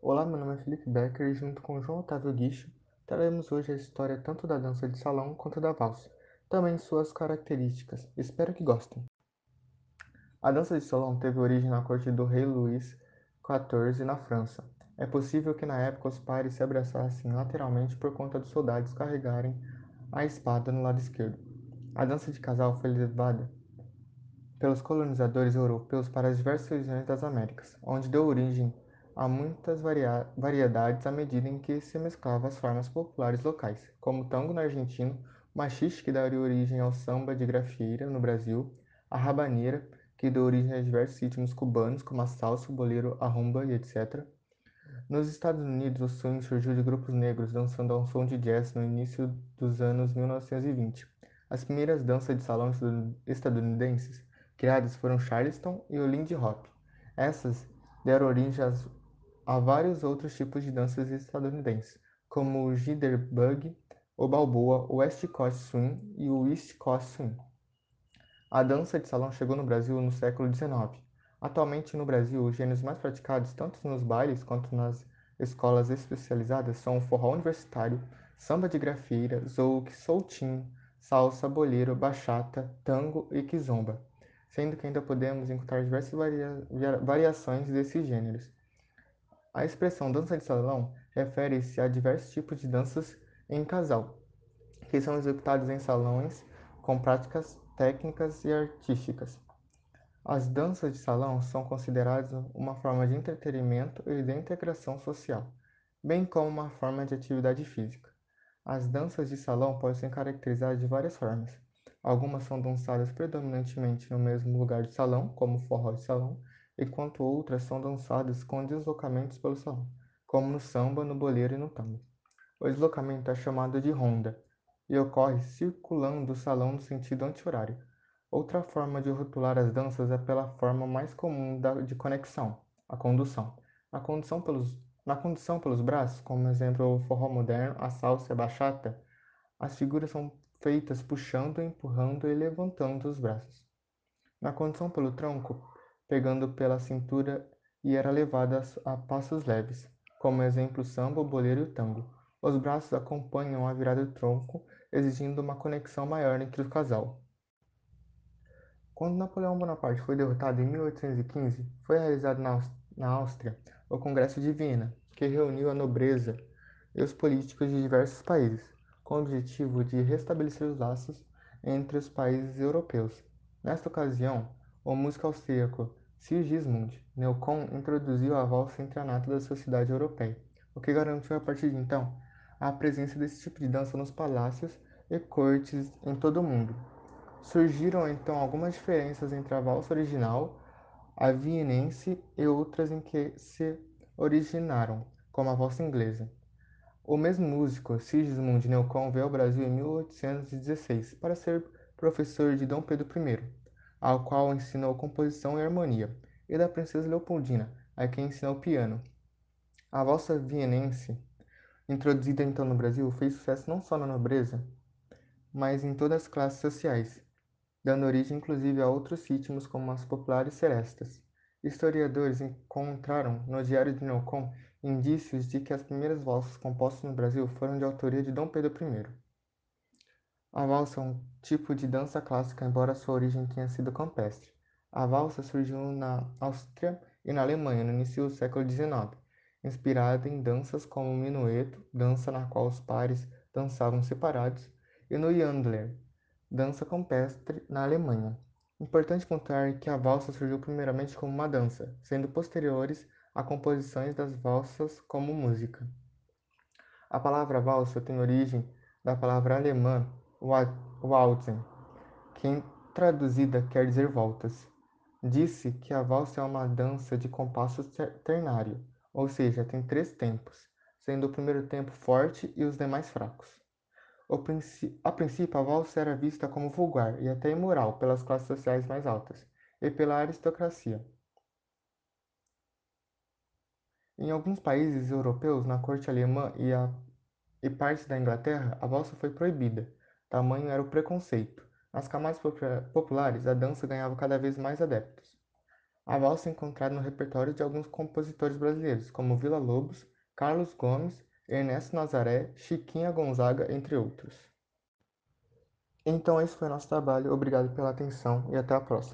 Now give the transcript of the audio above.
Olá, meu nome é Felipe Becker e junto com João Otávio Guicho traremos hoje a história tanto da dança de salão quanto da valsa, também suas características. Espero que gostem. A dança de salão teve origem na corte do rei Luís XIV na França. É possível que na época os pares se abraçassem lateralmente por conta dos soldados carregarem a espada no lado esquerdo. A dança de casal foi levada pelos colonizadores europeus para as diversas regiões das Américas, onde deu origem a muitas variedades à medida em que se mesclavam as formas populares locais, como o tango no argentino, o machixe que daria origem ao samba de grafieira no Brasil, a rabaneira que deu origem a diversos ritmos cubanos como a salsa, o bolero, a rumba e etc. Nos Estados Unidos, o swing surgiu de grupos negros dançando ao som de jazz no início dos anos 1920. As primeiras danças de salão estadunidenses criadas foram Charleston e o Lindy Hop. Essas deram origem a vários outros tipos de danças estadunidenses, como o Jitterbug, o Balboa, o West Coast Swing e o East Coast Swing. A dança de salão chegou no Brasil no século XIX. Atualmente no Brasil, os gêneros mais praticados tanto nos bailes quanto nas escolas especializadas são o forró universitário, samba de grafeira, zouk, soltinho, salsa, boleiro, bachata, tango e kizomba sendo que ainda podemos encontrar diversas varia variações desses gêneros. A expressão dança de salão refere-se a diversos tipos de danças em casal, que são executados em salões com práticas técnicas e artísticas. As danças de salão são consideradas uma forma de entretenimento e de integração social, bem como uma forma de atividade física. As danças de salão podem ser caracterizadas de várias formas, Algumas são dançadas predominantemente no mesmo lugar de salão, como forró de salão, enquanto outras são dançadas com deslocamentos pelo salão, como no samba, no boleiro e no tango. O deslocamento é chamado de ronda e ocorre circulando o salão no sentido anti-horário. Outra forma de rotular as danças é pela forma mais comum de conexão, a condução. Condução pelos, na condução pelos braços, como exemplo o forró moderno, a salsa e a bachata, as figuras são feitas puxando, empurrando e levantando os braços. Na condução pelo tronco, pegando pela cintura e era levada a passos leves, como exemplo samba, boleiro e tango. Os braços acompanham a virada do tronco, exigindo uma conexão maior entre o casal. Quando Napoleão Bonaparte foi derrotado em 1815, foi realizado na Áustria o Congresso de Viena, que reuniu a nobreza e os políticos de diversos países com o objetivo de restabelecer os laços entre os países europeus. Nesta ocasião, o músico austríaco Sigismund Neukomm introduziu a valsa entre a da sociedade europeia, o que garantiu a partir de então a presença desse tipo de dança nos palácios e cortes em todo o mundo. Surgiram então algumas diferenças entre a valsa original, a vienense e outras em que se originaram, como a valsa inglesa. O mesmo músico, Sigismund Neukomm, veio ao Brasil em 1816 para ser professor de Dom Pedro I, ao qual ensinou composição e harmonia, e da princesa Leopoldina, a quem ensinou piano. A valsa vienense, introduzida então no Brasil, fez sucesso não só na nobreza, mas em todas as classes sociais, dando origem inclusive a outros ritmos como as populares serestas. Historiadores encontraram no Diário de Neukomm indícios de que as primeiras valsas compostas no Brasil foram de autoria de Dom Pedro I. A valsa é um tipo de dança clássica, embora sua origem tenha sido campestre. A valsa surgiu na Áustria e na Alemanha no início do século XIX, inspirada em danças como o minueto, dança na qual os pares dançavam separados, e no Yandler, dança campestre na Alemanha. Importante contar que a valsa surgiu primeiramente como uma dança, sendo posteriores a composições das valsas como música. A palavra valsa tem origem da palavra alemã Walzen, que traduzida quer dizer voltas. Disse que a valsa é uma dança de compasso ternário, ou seja, tem três tempos, sendo o primeiro tempo forte e os demais fracos. A princípio, a valsa era vista como vulgar e até imoral pelas classes sociais mais altas e pela aristocracia. Em alguns países europeus, na corte alemã e, a, e partes da Inglaterra, a valsa foi proibida. Tamanho era o preconceito. Nas camadas populares, a dança ganhava cada vez mais adeptos. A valsa é encontrada no repertório de alguns compositores brasileiros, como Vila Lobos, Carlos Gomes, Ernesto Nazaré, Chiquinha Gonzaga, entre outros. Então esse foi o nosso trabalho, obrigado pela atenção e até a próxima.